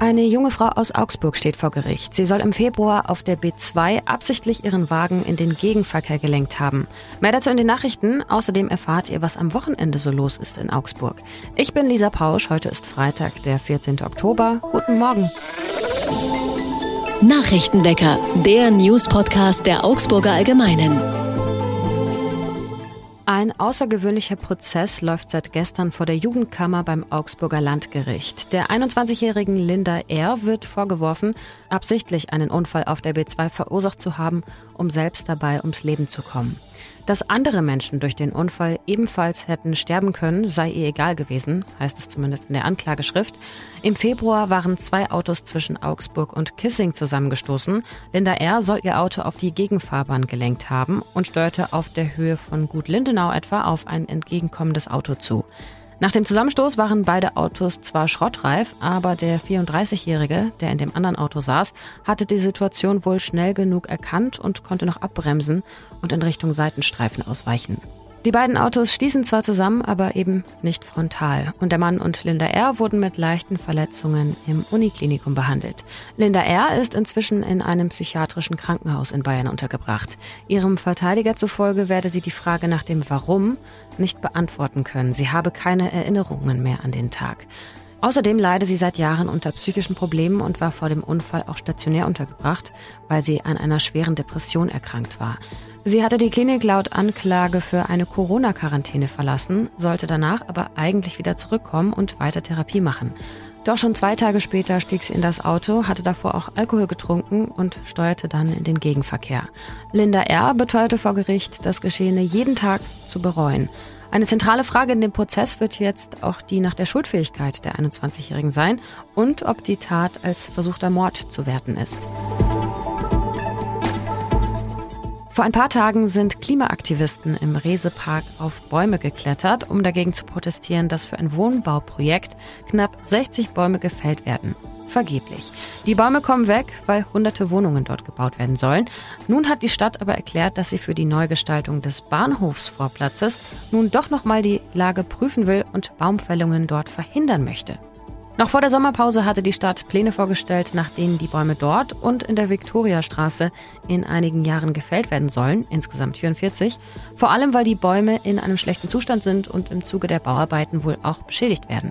Eine junge Frau aus Augsburg steht vor Gericht. Sie soll im Februar auf der B2 absichtlich ihren Wagen in den Gegenverkehr gelenkt haben. Mehr dazu in den Nachrichten. Außerdem erfahrt ihr, was am Wochenende so los ist in Augsburg. Ich bin Lisa Pausch. Heute ist Freitag, der 14. Oktober. Guten Morgen. Nachrichtenwecker, der News-Podcast der Augsburger Allgemeinen. Ein außergewöhnlicher Prozess läuft seit gestern vor der Jugendkammer beim Augsburger Landgericht. Der 21-jährigen Linda R. wird vorgeworfen, absichtlich einen Unfall auf der B2 verursacht zu haben, um selbst dabei ums Leben zu kommen. Dass andere Menschen durch den Unfall ebenfalls hätten sterben können, sei ihr egal gewesen, heißt es zumindest in der Anklageschrift. Im Februar waren zwei Autos zwischen Augsburg und Kissing zusammengestoßen. Linda R. soll ihr Auto auf die Gegenfahrbahn gelenkt haben und steuerte auf der Höhe von Gut Lindenau etwa auf ein entgegenkommendes Auto zu. Nach dem Zusammenstoß waren beide Autos zwar schrottreif, aber der 34-Jährige, der in dem anderen Auto saß, hatte die Situation wohl schnell genug erkannt und konnte noch abbremsen und in Richtung Seitenstreifen ausweichen. Die beiden Autos stießen zwar zusammen, aber eben nicht frontal. Und der Mann und Linda R. wurden mit leichten Verletzungen im Uniklinikum behandelt. Linda R. ist inzwischen in einem psychiatrischen Krankenhaus in Bayern untergebracht. Ihrem Verteidiger zufolge werde sie die Frage nach dem Warum nicht beantworten können. Sie habe keine Erinnerungen mehr an den Tag. Außerdem leide sie seit Jahren unter psychischen Problemen und war vor dem Unfall auch stationär untergebracht, weil sie an einer schweren Depression erkrankt war. Sie hatte die Klinik laut Anklage für eine Corona-Quarantäne verlassen, sollte danach aber eigentlich wieder zurückkommen und weiter Therapie machen. Doch schon zwei Tage später stieg sie in das Auto, hatte davor auch Alkohol getrunken und steuerte dann in den Gegenverkehr. Linda R. beteuerte vor Gericht, das Geschehene jeden Tag zu bereuen. Eine zentrale Frage in dem Prozess wird jetzt auch die nach der Schuldfähigkeit der 21-Jährigen sein und ob die Tat als versuchter Mord zu werten ist. Vor ein paar Tagen sind Klimaaktivisten im Resepark auf Bäume geklettert, um dagegen zu protestieren, dass für ein Wohnbauprojekt knapp 60 Bäume gefällt werden. Vergeblich. Die Bäume kommen weg, weil hunderte Wohnungen dort gebaut werden sollen. Nun hat die Stadt aber erklärt, dass sie für die Neugestaltung des Bahnhofsvorplatzes nun doch nochmal die Lage prüfen will und Baumfällungen dort verhindern möchte. Noch vor der Sommerpause hatte die Stadt Pläne vorgestellt, nach denen die Bäume dort und in der Viktoriastraße in einigen Jahren gefällt werden sollen, insgesamt 44, vor allem weil die Bäume in einem schlechten Zustand sind und im Zuge der Bauarbeiten wohl auch beschädigt werden.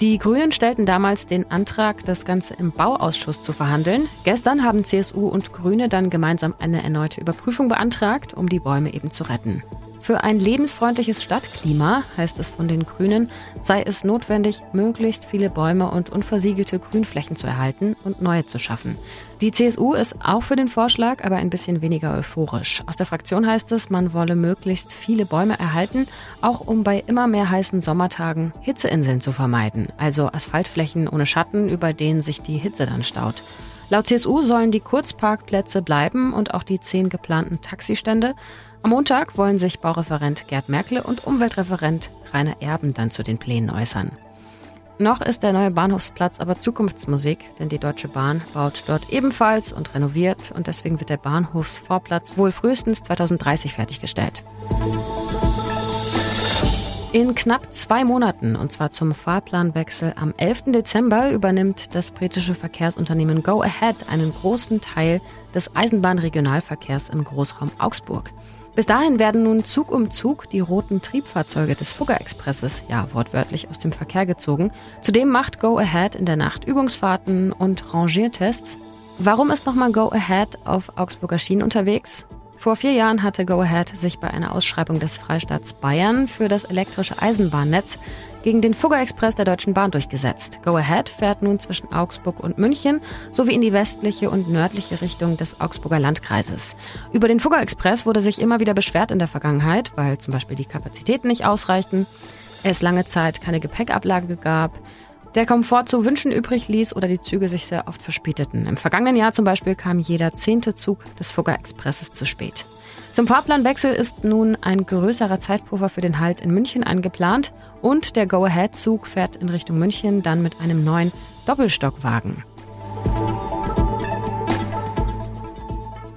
Die Grünen stellten damals den Antrag, das Ganze im Bauausschuss zu verhandeln. Gestern haben CSU und Grüne dann gemeinsam eine erneute Überprüfung beantragt, um die Bäume eben zu retten. Für ein lebensfreundliches Stadtklima, heißt es von den Grünen, sei es notwendig, möglichst viele Bäume und unversiegelte Grünflächen zu erhalten und neue zu schaffen. Die CSU ist auch für den Vorschlag, aber ein bisschen weniger euphorisch. Aus der Fraktion heißt es, man wolle möglichst viele Bäume erhalten, auch um bei immer mehr heißen Sommertagen Hitzeinseln zu vermeiden, also Asphaltflächen ohne Schatten, über denen sich die Hitze dann staut. Laut CSU sollen die Kurzparkplätze bleiben und auch die zehn geplanten Taxistände. Am Montag wollen sich Baureferent Gerd Merkle und Umweltreferent Rainer Erben dann zu den Plänen äußern. Noch ist der neue Bahnhofsplatz aber Zukunftsmusik, denn die Deutsche Bahn baut dort ebenfalls und renoviert und deswegen wird der Bahnhofsvorplatz wohl frühestens 2030 fertiggestellt. In knapp zwei Monaten, und zwar zum Fahrplanwechsel am 11. Dezember, übernimmt das britische Verkehrsunternehmen Go Ahead einen großen Teil des Eisenbahnregionalverkehrs im Großraum Augsburg. Bis dahin werden nun Zug um Zug die roten Triebfahrzeuge des Fugger-Expresses, ja wortwörtlich aus dem Verkehr gezogen. Zudem macht Go Ahead in der Nacht Übungsfahrten und Rangiertests. Warum ist nochmal Go Ahead auf Augsburger Schienen unterwegs? Vor vier Jahren hatte Go Ahead sich bei einer Ausschreibung des Freistaats Bayern für das elektrische Eisenbahnnetz gegen den Fugger Express der Deutschen Bahn durchgesetzt. Go Ahead fährt nun zwischen Augsburg und München sowie in die westliche und nördliche Richtung des Augsburger Landkreises. Über den Fugger Express wurde sich immer wieder beschwert in der Vergangenheit, weil zum Beispiel die Kapazitäten nicht ausreichten, es lange Zeit keine Gepäckablage gab, der Komfort zu wünschen übrig ließ oder die Züge sich sehr oft verspäteten. Im vergangenen Jahr zum Beispiel kam jeder zehnte Zug des Fugger Expresses zu spät. Zum Fahrplanwechsel ist nun ein größerer Zeitpuffer für den Halt in München eingeplant und der Go-Ahead-Zug fährt in Richtung München dann mit einem neuen Doppelstockwagen.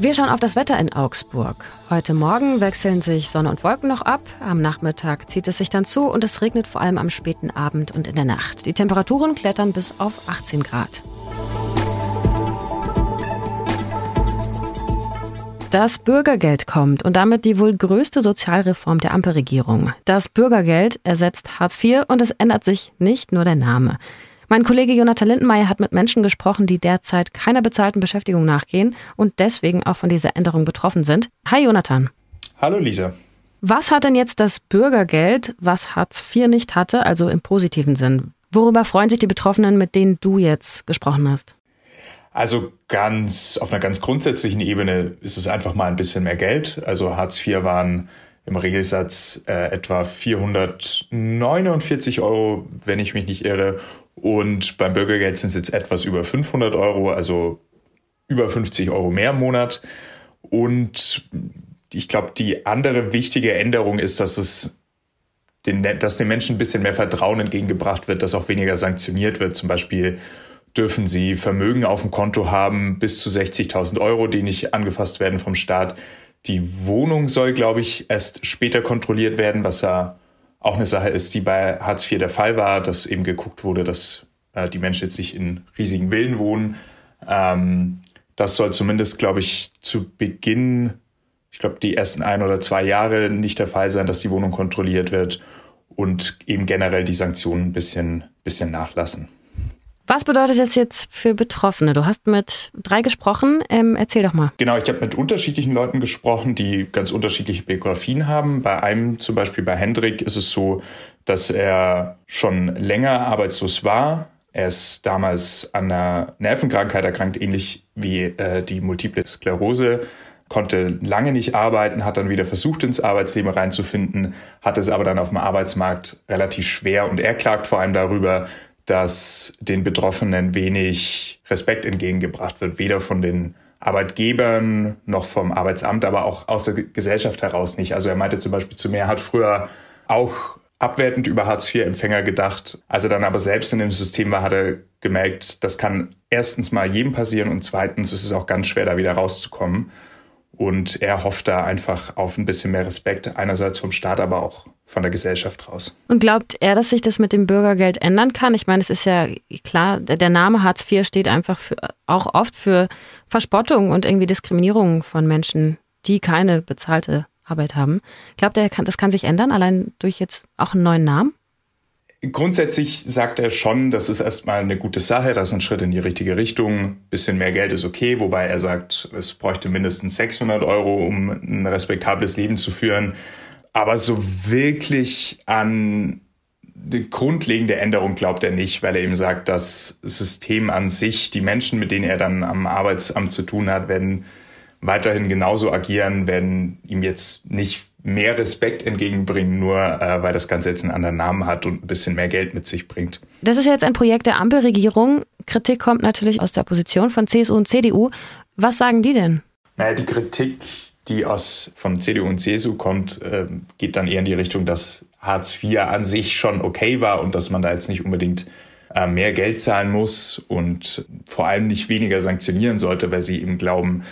Wir schauen auf das Wetter in Augsburg. Heute Morgen wechseln sich Sonne und Wolken noch ab. Am Nachmittag zieht es sich dann zu und es regnet vor allem am späten Abend und in der Nacht. Die Temperaturen klettern bis auf 18 Grad. Das Bürgergeld kommt und damit die wohl größte Sozialreform der Ampelregierung. Das Bürgergeld ersetzt Hartz IV und es ändert sich nicht nur der Name. Mein Kollege Jonathan Lindenmeier hat mit Menschen gesprochen, die derzeit keiner bezahlten Beschäftigung nachgehen und deswegen auch von dieser Änderung betroffen sind. Hi Jonathan. Hallo Lisa. Was hat denn jetzt das Bürgergeld, was Hartz IV nicht hatte, also im positiven Sinn? Worüber freuen sich die Betroffenen, mit denen du jetzt gesprochen hast? Also ganz auf einer ganz grundsätzlichen Ebene ist es einfach mal ein bisschen mehr Geld. Also Hartz IV waren im Regelsatz äh, etwa 449 Euro, wenn ich mich nicht irre. Und beim Bürgergeld sind es jetzt etwas über 500 Euro, also über 50 Euro mehr im Monat. Und ich glaube, die andere wichtige Änderung ist, dass es den, dass den Menschen ein bisschen mehr Vertrauen entgegengebracht wird, dass auch weniger sanktioniert wird. Zum Beispiel dürfen sie Vermögen auf dem Konto haben bis zu 60.000 Euro, die nicht angefasst werden vom Staat. Die Wohnung soll, glaube ich, erst später kontrolliert werden, was ja auch eine Sache ist, die bei Hartz IV der Fall war, dass eben geguckt wurde, dass äh, die Menschen jetzt nicht in riesigen Villen wohnen. Ähm, das soll zumindest, glaube ich, zu Beginn, ich glaube, die ersten ein oder zwei Jahre nicht der Fall sein, dass die Wohnung kontrolliert wird und eben generell die Sanktionen ein bisschen, bisschen nachlassen. Was bedeutet das jetzt für Betroffene? Du hast mit drei gesprochen. Ähm, erzähl doch mal. Genau, ich habe mit unterschiedlichen Leuten gesprochen, die ganz unterschiedliche Biografien haben. Bei einem, zum Beispiel bei Hendrik, ist es so, dass er schon länger arbeitslos war. Er ist damals an einer Nervenkrankheit erkrankt, ähnlich wie äh, die Multiple Sklerose konnte lange nicht arbeiten, hat dann wieder versucht, ins Arbeitsleben reinzufinden, hat es aber dann auf dem Arbeitsmarkt relativ schwer und er klagt vor allem darüber, dass den Betroffenen wenig Respekt entgegengebracht wird, weder von den Arbeitgebern noch vom Arbeitsamt, aber auch aus der Gesellschaft heraus nicht. Also er meinte zum Beispiel zu mir, er hat früher auch abwertend über Hartz-IV-Empfänger gedacht. Als er dann aber selbst in dem System war, hat er gemerkt, das kann erstens mal jedem passieren und zweitens ist es auch ganz schwer, da wieder rauszukommen. Und er hofft da einfach auf ein bisschen mehr Respekt, einerseits vom Staat, aber auch von der Gesellschaft raus. Und glaubt er, dass sich das mit dem Bürgergeld ändern kann? Ich meine, es ist ja klar, der Name Hartz IV steht einfach für, auch oft für Verspottung und irgendwie Diskriminierung von Menschen, die keine bezahlte Arbeit haben. Glaubt er, das kann sich ändern, allein durch jetzt auch einen neuen Namen? Grundsätzlich sagt er schon, das ist erstmal eine gute Sache, das ist ein Schritt in die richtige Richtung. Bisschen mehr Geld ist okay, wobei er sagt, es bräuchte mindestens 600 Euro, um ein respektables Leben zu führen. Aber so wirklich an die grundlegende Änderung glaubt er nicht, weil er eben sagt, das System an sich, die Menschen, mit denen er dann am Arbeitsamt zu tun hat, werden weiterhin genauso agieren, werden ihm jetzt nicht mehr Respekt entgegenbringen, nur äh, weil das Ganze jetzt einen anderen Namen hat und ein bisschen mehr Geld mit sich bringt. Das ist jetzt ein Projekt der Ampelregierung. Kritik kommt natürlich aus der Opposition von CSU und CDU. Was sagen die denn? Naja, die Kritik, die aus von CDU und CSU kommt, äh, geht dann eher in die Richtung, dass Hartz IV an sich schon okay war und dass man da jetzt nicht unbedingt äh, mehr Geld zahlen muss und vor allem nicht weniger sanktionieren sollte, weil sie eben glauben,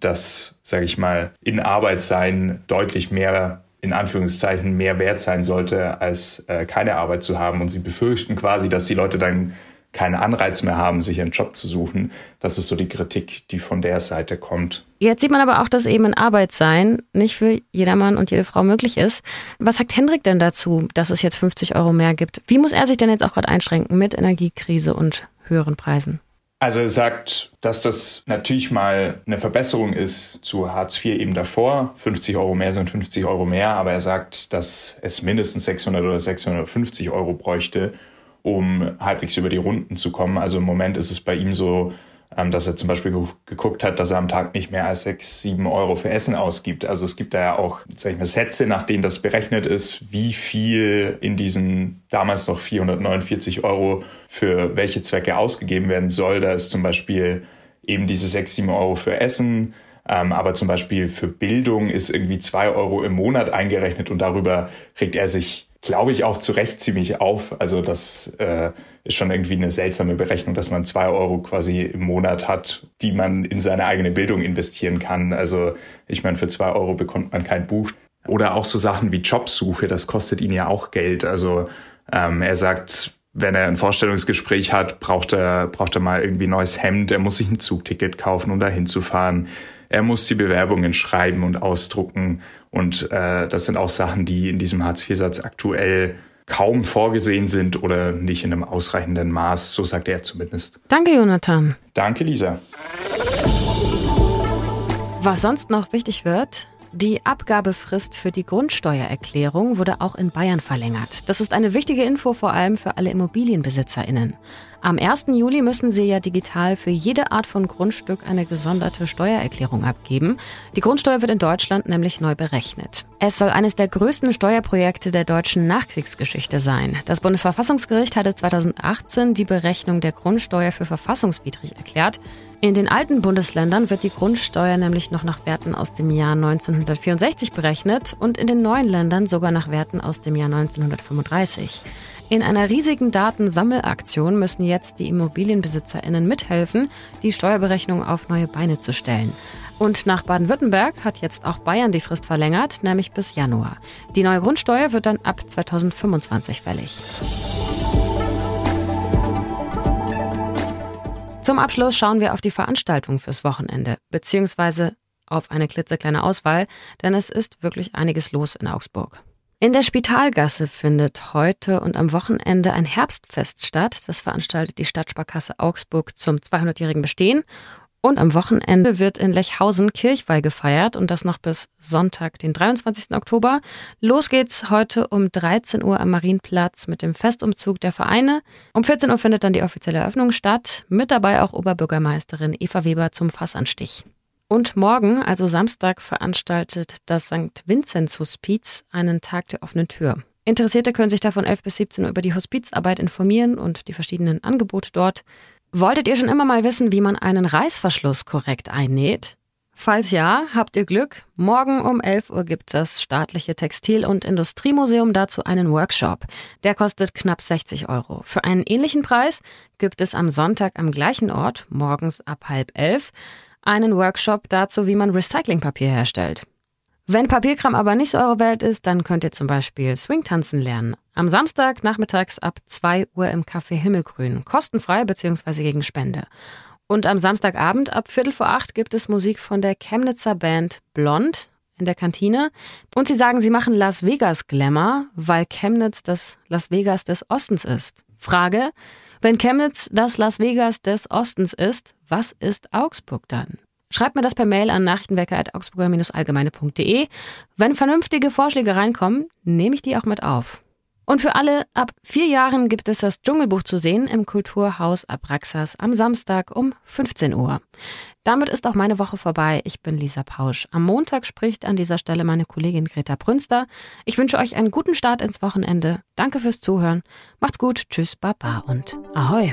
dass, sage ich mal, in Arbeit sein deutlich mehr in Anführungszeichen mehr wert sein sollte, als äh, keine Arbeit zu haben. Und sie befürchten quasi, dass die Leute dann keinen Anreiz mehr haben, sich einen Job zu suchen. Das ist so die Kritik, die von der Seite kommt. Jetzt sieht man aber auch, dass eben in Arbeit sein nicht für jedermann und jede Frau möglich ist. Was sagt Hendrik denn dazu, dass es jetzt 50 Euro mehr gibt? Wie muss er sich denn jetzt auch gerade einschränken mit Energiekrise und höheren Preisen? Also er sagt, dass das natürlich mal eine Verbesserung ist zu Hartz IV eben davor. 50 Euro mehr sind 50 Euro mehr, aber er sagt, dass es mindestens 600 oder 650 Euro bräuchte, um halbwegs über die Runden zu kommen. Also im Moment ist es bei ihm so, ähm, dass er zum Beispiel geguckt hat, dass er am Tag nicht mehr als sechs, sieben Euro für Essen ausgibt. Also es gibt da ja auch, sag ich mal, Sätze, nach denen das berechnet ist, wie viel in diesen damals noch 449 Euro für welche Zwecke ausgegeben werden soll. Da ist zum Beispiel eben diese sechs, sieben Euro für Essen, ähm, aber zum Beispiel für Bildung ist irgendwie zwei Euro im Monat eingerechnet und darüber regt er sich glaube ich, auch zu Recht ziemlich auf. Also das äh, ist schon irgendwie eine seltsame Berechnung, dass man zwei Euro quasi im Monat hat, die man in seine eigene Bildung investieren kann. Also ich meine, für zwei Euro bekommt man kein Buch. Oder auch so Sachen wie Jobsuche, das kostet ihn ja auch Geld. Also ähm, er sagt, wenn er ein Vorstellungsgespräch hat, braucht er, braucht er mal irgendwie neues Hemd, er muss sich ein Zugticket kaufen, um da hinzufahren. Er muss die Bewerbungen schreiben und ausdrucken. Und äh, das sind auch Sachen, die in diesem Hartz-IV-Satz aktuell kaum vorgesehen sind oder nicht in einem ausreichenden Maß, so sagt er zumindest. Danke, Jonathan. Danke, Lisa. Was sonst noch wichtig wird, die Abgabefrist für die Grundsteuererklärung wurde auch in Bayern verlängert. Das ist eine wichtige Info vor allem für alle Immobilienbesitzerinnen. Am 1. Juli müssen Sie ja digital für jede Art von Grundstück eine gesonderte Steuererklärung abgeben. Die Grundsteuer wird in Deutschland nämlich neu berechnet. Es soll eines der größten Steuerprojekte der deutschen Nachkriegsgeschichte sein. Das Bundesverfassungsgericht hatte 2018 die Berechnung der Grundsteuer für verfassungswidrig erklärt. In den alten Bundesländern wird die Grundsteuer nämlich noch nach Werten aus dem Jahr 1964 berechnet und in den neuen Ländern sogar nach Werten aus dem Jahr 1935. In einer riesigen Datensammelaktion müssen jetzt die Immobilienbesitzerinnen mithelfen, die Steuerberechnung auf neue Beine zu stellen. Und nach Baden-Württemberg hat jetzt auch Bayern die Frist verlängert, nämlich bis Januar. Die neue Grundsteuer wird dann ab 2025 fällig. Zum Abschluss schauen wir auf die Veranstaltung fürs Wochenende, beziehungsweise auf eine klitzekleine Auswahl, denn es ist wirklich einiges los in Augsburg. In der Spitalgasse findet heute und am Wochenende ein Herbstfest statt. Das veranstaltet die Stadtsparkasse Augsburg zum 200-jährigen Bestehen und am Wochenende wird in Lechhausen Kirchweih gefeiert und das noch bis Sonntag, den 23. Oktober. Los geht's heute um 13 Uhr am Marienplatz mit dem Festumzug der Vereine. Um 14 Uhr findet dann die offizielle Eröffnung statt. Mit dabei auch Oberbürgermeisterin Eva Weber zum Fassanstich. Und morgen, also Samstag, veranstaltet das St. Vinzenz Hospiz einen Tag der offenen Tür. Interessierte können sich da von 11 bis 17 Uhr über die Hospizarbeit informieren und die verschiedenen Angebote dort. Wolltet ihr schon immer mal wissen, wie man einen Reißverschluss korrekt einnäht? Falls ja, habt ihr Glück. Morgen um 11 Uhr gibt das staatliche Textil- und Industriemuseum dazu einen Workshop. Der kostet knapp 60 Euro. Für einen ähnlichen Preis gibt es am Sonntag am gleichen Ort, morgens ab halb elf, einen Workshop dazu, wie man Recyclingpapier herstellt. Wenn Papierkram aber nicht so eure Welt ist, dann könnt ihr zum Beispiel Swingtanzen lernen. Am Samstag nachmittags ab 2 Uhr im Café Himmelgrün. Kostenfrei bzw. gegen Spende. Und am Samstagabend ab Viertel vor acht gibt es Musik von der Chemnitzer Band Blond in der Kantine. Und sie sagen, sie machen Las Vegas Glamour, weil Chemnitz das Las Vegas des Ostens ist. Frage, wenn Chemnitz das Las Vegas des Ostens ist, was ist Augsburg dann? Schreibt mir das per Mail an nachrichtenwecker.augsburger-allgemeine.de. Wenn vernünftige Vorschläge reinkommen, nehme ich die auch mit auf. Und für alle ab vier Jahren gibt es das Dschungelbuch zu sehen im Kulturhaus Abraxas am Samstag um 15 Uhr. Damit ist auch meine Woche vorbei. Ich bin Lisa Pausch. Am Montag spricht an dieser Stelle meine Kollegin Greta Brünster. Ich wünsche euch einen guten Start ins Wochenende. Danke fürs Zuhören. Macht's gut. Tschüss, Baba und Ahoi.